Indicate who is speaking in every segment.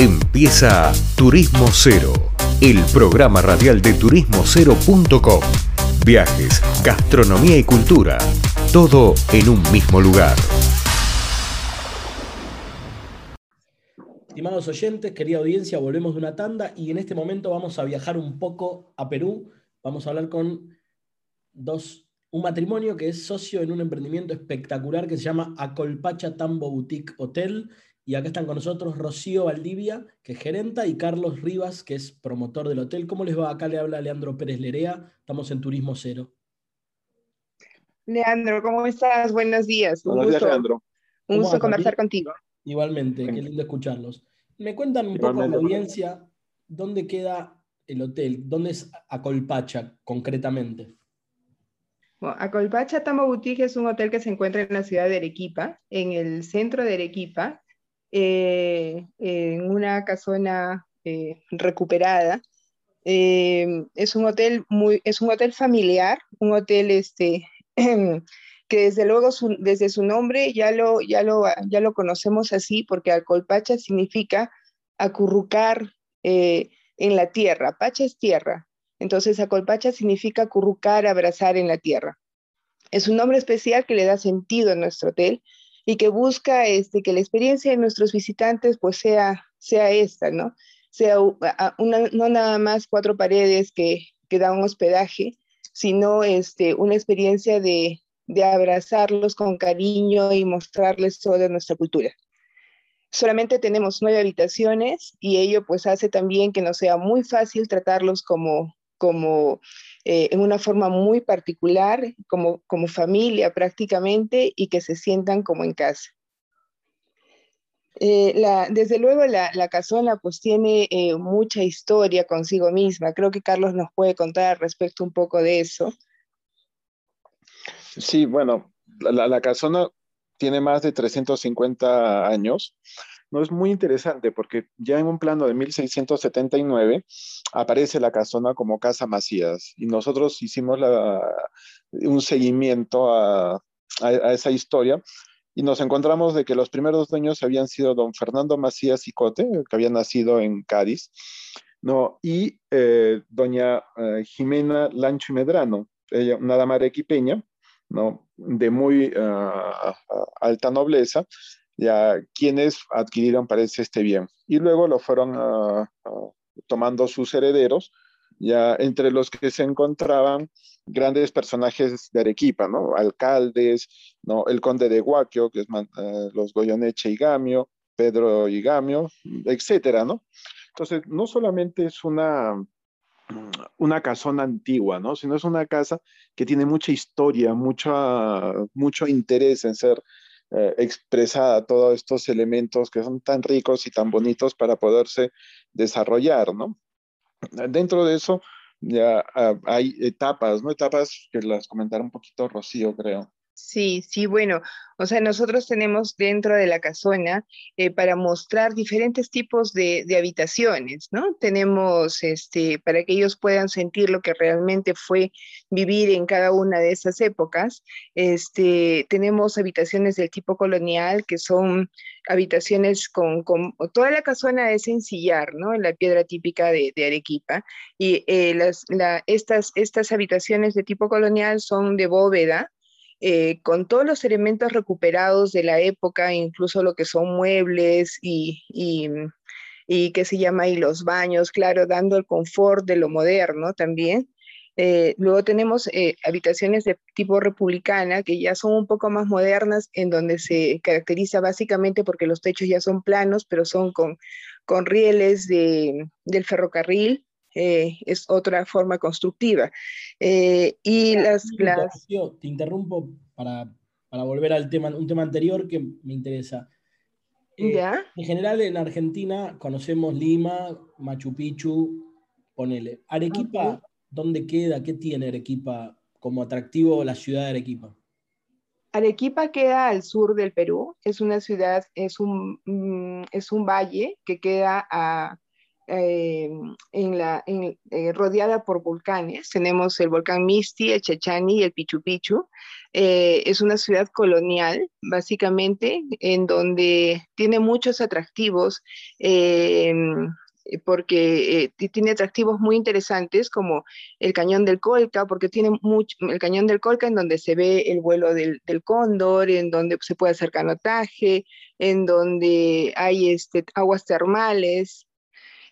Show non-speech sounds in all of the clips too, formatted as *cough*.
Speaker 1: Empieza Turismo Cero, el programa radial de turismocero.com. Viajes, gastronomía y cultura, todo en un mismo lugar.
Speaker 2: Estimados oyentes, querida audiencia, volvemos de una tanda y en este momento vamos a viajar un poco a Perú. Vamos a hablar con dos, un matrimonio que es socio en un emprendimiento espectacular que se llama Acolpacha Tambo Boutique Hotel y acá están con nosotros Rocío Valdivia, que es gerenta, y Carlos Rivas, que es promotor del hotel. ¿Cómo les va? Acá le habla Leandro Pérez Lerea. Estamos en Turismo Cero.
Speaker 3: Leandro, ¿cómo estás? Buenos días.
Speaker 4: Un Buenos gusto, días, Leandro.
Speaker 3: Un gusto conversar contigo.
Speaker 2: Igualmente, qué lindo escucharlos. Me cuentan un poco la audiencia dónde queda el hotel, dónde es Acolpacha concretamente.
Speaker 3: Bueno, Acolpacha Tambo Boutique es un hotel que se encuentra en la ciudad de Arequipa, en el centro de Arequipa, eh, en una casona eh, recuperada. Eh, es un hotel muy, es un hotel familiar, un hotel este, *clears throat* que desde luego desde su nombre ya lo, ya, lo, ya lo conocemos así, porque Alcolpacha significa acurrucar en la tierra. Pacha es tierra. Entonces, Acolpacha significa acurrucar, abrazar en la tierra. Es un nombre especial que le da sentido a nuestro hotel y que busca este, que la experiencia de nuestros visitantes pues sea, sea esta, ¿no? Sea una, no nada más cuatro paredes que, que dan un hospedaje, sino este, una experiencia de, de abrazarlos con cariño y mostrarles toda nuestra cultura. Solamente tenemos nueve habitaciones y ello pues hace también que nos sea muy fácil tratarlos como, como eh, en una forma muy particular, como, como familia prácticamente, y que se sientan como en casa. Eh, la, desde luego la, la, casona pues tiene eh, mucha historia consigo misma. Creo que Carlos nos puede contar al respecto un poco de eso.
Speaker 4: Sí, bueno, la, la casona tiene más de 350 años no es muy interesante porque ya en un plano de 1679 aparece la casona como Casa Macías y nosotros hicimos un seguimiento a, esa historia y nos encontramos de que los primeros dueños habían sido don Fernando Macías y Cote, que había nacido en Cádiz, ¿no? y eh, doña eh, Jimena Lancho y Medrano, ella, una dama arequipeña, ¿no? de muy ah, alta nobleza, ya quienes adquirieron, parece, este bien. Y luego lo fueron ah, ah, tomando sus herederos, ya entre los que se encontraban grandes personajes de Arequipa, ¿no? Alcaldes, ¿no? El conde de Guaquio, que es uh, los Goyoneche y Gamio, Pedro y Gamio, etcétera, ¿no? Entonces, no solamente es una, una casona antigua, ¿no? Sino es una casa que tiene mucha historia, mucha, mucho interés en ser eh, expresada todos estos elementos que son tan ricos y tan bonitos para poderse desarrollar, ¿no? Dentro de eso ya ah, hay etapas, ¿no? Etapas que las comentará un poquito Rocío, creo.
Speaker 3: Sí, sí, bueno, o sea, nosotros tenemos dentro de la casona eh, para mostrar diferentes tipos de, habitaciones, ¿no? Tenemos, este, para que ellos puedan sentir lo que realmente fue vivir en cada una de esas épocas, este, tenemos habitaciones del tipo colonial, que son habitaciones con, toda la casona es sencillar, ¿no? La piedra típica de, Arequipa, y eh, las, estas, estas habitaciones de tipo colonial son de bóveda, eh, con todos los elementos recuperados de la época, incluso lo que son muebles y, y, y qué se llama, y los baños, claro, dando el confort de lo moderno también. Eh, luego tenemos eh, habitaciones de tipo republicana, que ya son un poco más modernas, en donde se caracteriza básicamente porque los techos ya son planos, pero son con, con rieles de, del ferrocarril, eh, es otra forma constructiva. Eh, y las,
Speaker 2: Te interrumpo para, para, volver al tema, un tema anterior que me interesa. Eh, ¿Ya? En general en Argentina conocemos Lima, Machu Picchu, ponele. Arequipa, ¿dónde queda? ¿Qué tiene Arequipa como atractivo la ciudad de Arequipa?
Speaker 3: Arequipa queda al sur del Perú, es una ciudad, es un, mm, es un valle que queda a eh, en la, eh, rodeada por volcanes. Tenemos el volcán Misti, el Chachani y el Pichu Pichu. es una ciudad colonial, básicamente, en donde tiene muchos atractivos porque eh, tiene atractivos muy interesantes como el cañón del Colca, porque tiene mucho, el cañón del Colca en donde se ve el vuelo del, cóndor, en donde se puede hacer canotaje, en donde hay este, aguas termales.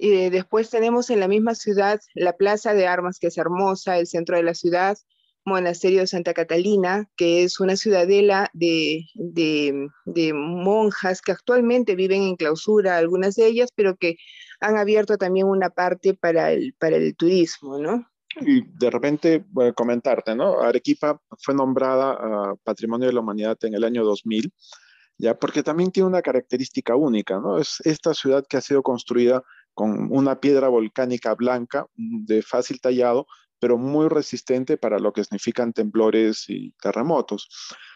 Speaker 3: Y después tenemos en la misma ciudad la Plaza de Armas, que es hermosa, el centro de la ciudad, Monasterio de Santa Catalina, que es una ciudadela de, de, monjas que actualmente viven en clausura, algunas de ellas, pero que han abierto también una parte para el, para el turismo, ¿no?
Speaker 4: Y de repente, a comentarte, ¿no? Arequipa fue nombrada Patrimonio de la Humanidad en el año 2000, ya porque también tiene una característica única, ¿no? Es esta ciudad que ha sido construida con una piedra volcánica blanca de fácil tallado, pero muy resistente para lo que significan temblores y terremotos.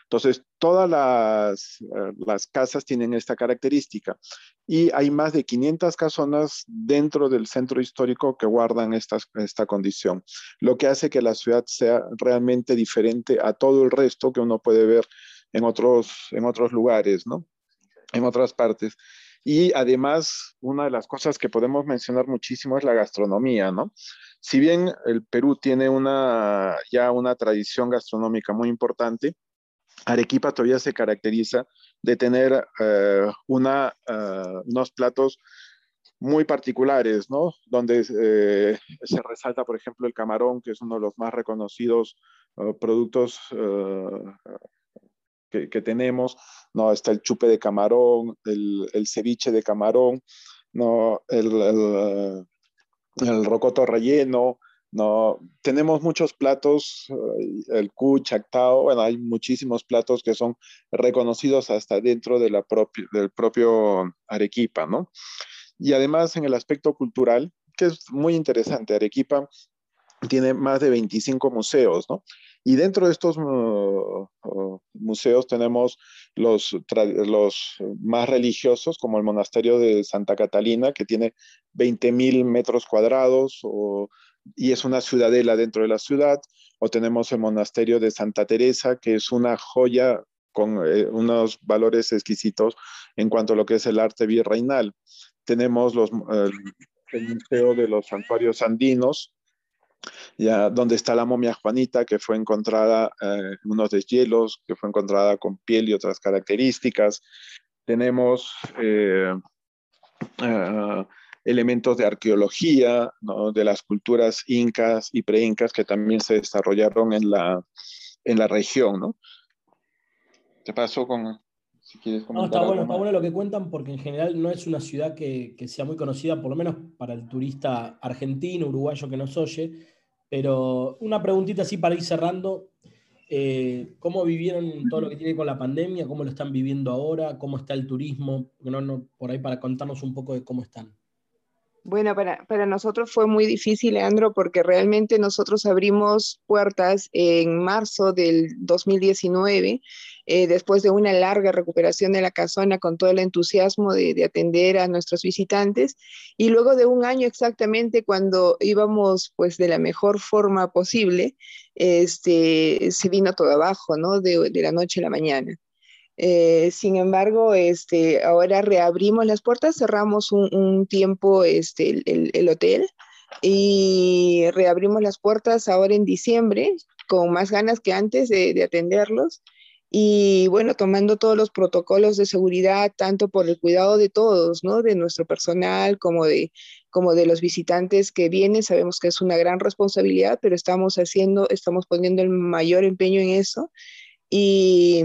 Speaker 4: Entonces, todas las, eh, las, casas tienen esta característica y hay más de 500 casonas dentro del centro histórico que guardan esta, esta condición, lo que hace que la ciudad sea realmente diferente a todo el resto que uno puede ver en otros, en otros lugares, ¿no? En otras partes. Y además, una de las cosas que podemos mencionar muchísimo es la gastronomía, ¿no? Si bien el Perú tiene una, ya una tradición gastronómica muy importante, Arequipa todavía se caracteriza de tener eh, una, eh, unos platos muy particulares, ¿no? Donde eh, se resalta, por ejemplo, el camarón, que es uno de los más reconocidos productos que, tenemos, ¿no? Está el chupe de camarón, el, ceviche de camarón, ¿no? El, el rocoto relleno, no, tenemos muchos platos, eh, el cu, chactao, bueno, hay muchísimos platos que son reconocidos hasta dentro de la del propio Arequipa, ¿no? Y además en el aspecto cultural, que es muy interesante, Arequipa tiene más de 25 museos, ¿no? Y dentro de estos uh, museos tenemos los, más religiosos, como el monasterio de Santa Catalina, que tiene 20.000 metros cuadrados, y es una ciudadela dentro de la ciudad, o tenemos el monasterio de Santa Teresa, que es una joya con eh, unos valores exquisitos en cuanto a lo que es el arte virreinal. Tenemos los, el Museo de los Santuarios Andinos, ya, donde está la momia Juanita, que fue encontrada en eh, unos deshielos, que fue encontrada con piel y otras características. Tenemos eh, elementos de arqueología, de las culturas incas y preincas que también se desarrollaron en la, en la región. ¿no? ¿Te pasó con,
Speaker 2: si quieres no, está bueno, está bueno lo que cuentan porque en general no es una ciudad que, que, sea muy conocida, por lo menos para el turista argentino, uruguayo que nos oye. Pero una preguntita así para ir cerrando. Eh, ¿Cómo vivieron todo lo que tiene con la pandemia? ¿Cómo lo están viviendo ahora? ¿Cómo está el turismo? Por ahí para contarnos un poco de cómo están.
Speaker 3: Bueno, para, nosotros fue muy difícil, Leandro, porque realmente nosotros abrimos puertas en marzo del 2019, eh, después de una larga recuperación de la casona con todo el entusiasmo de, de, atender a nuestros visitantes, y luego de un año exactamente cuando íbamos pues de la mejor forma posible, este, se vino todo abajo, ¿no? De la noche a la mañana. Eh, sin embargo, este, ahora reabrimos las puertas, cerramos un, tiempo este, el, hotel y reabrimos las puertas ahora en diciembre con más ganas que antes de, atenderlos y bueno, tomando todos los protocolos de seguridad, tanto por el cuidado de todos, ¿no? De nuestro personal como de, como de los visitantes que vienen. Sabemos que es una gran responsabilidad, pero estamos haciendo, estamos poniendo el mayor empeño en eso y,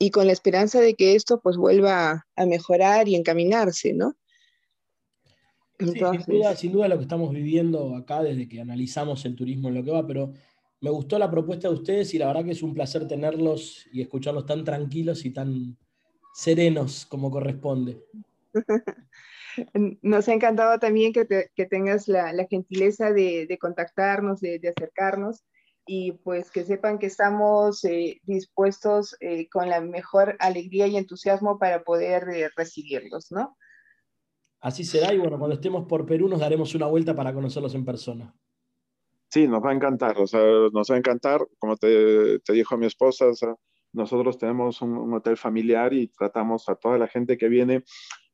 Speaker 3: y, con la esperanza de que esto pues vuelva a mejorar y encaminarse, ¿no?
Speaker 2: sin, duda, sin, duda, lo que estamos viviendo acá desde que analizamos el turismo en lo que va, pero me gustó la propuesta de ustedes y la verdad que es un placer tenerlos y escucharlos tan tranquilos y tan serenos como corresponde. *laughs*
Speaker 3: Nos ha encantado también que, que tengas la, la gentileza de, de contactarnos, de, de acercarnos y pues que sepan que estamos eh, dispuestos eh, con la mejor alegría y entusiasmo para poder eh, recibirlos, ¿no?
Speaker 2: Así será y bueno, cuando estemos por Perú nos daremos una vuelta para conocerlos en persona.
Speaker 4: Sí, nos va a encantar, o sea, nos va a encantar, como te, te dijo mi esposa, o sea, nosotros tenemos un, hotel familiar y tratamos a toda la gente que viene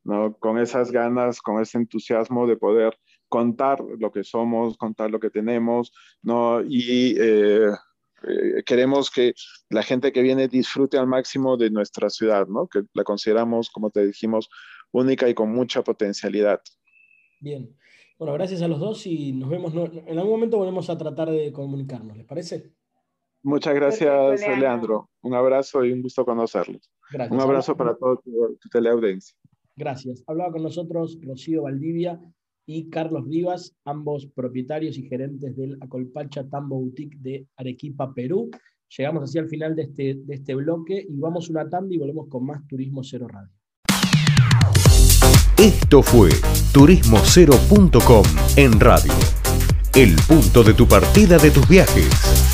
Speaker 4: ¿no? con esas ganas, con ese entusiasmo de poder contar lo que somos, contar lo que tenemos, ¿no? Y eh, eh, queremos que la gente que viene disfrute al máximo de nuestra ciudad, ¿no? Que la consideramos, como te dijimos, única y con mucha potencialidad.
Speaker 2: Bien. Bueno, gracias a los dos y nos vemos. En algún momento volvemos a tratar de comunicarnos, ¿les parece?
Speaker 4: Muchas gracias, Leandro. Un abrazo y un gusto conocerlos. Un abrazo para toda tu, tu teleaudiencia.
Speaker 2: Gracias. Hablaba con nosotros Rocío Valdivia y Carlos Rivas, ambos propietarios y gerentes del Acolpacha Tambo Boutique de Arequipa, Perú. Llegamos así al final de este, de este bloque y vamos una tanda y volvemos con más Turismo Cero Radio.
Speaker 1: Esto fue turismocero.com en radio. El punto de tu partida de tus viajes.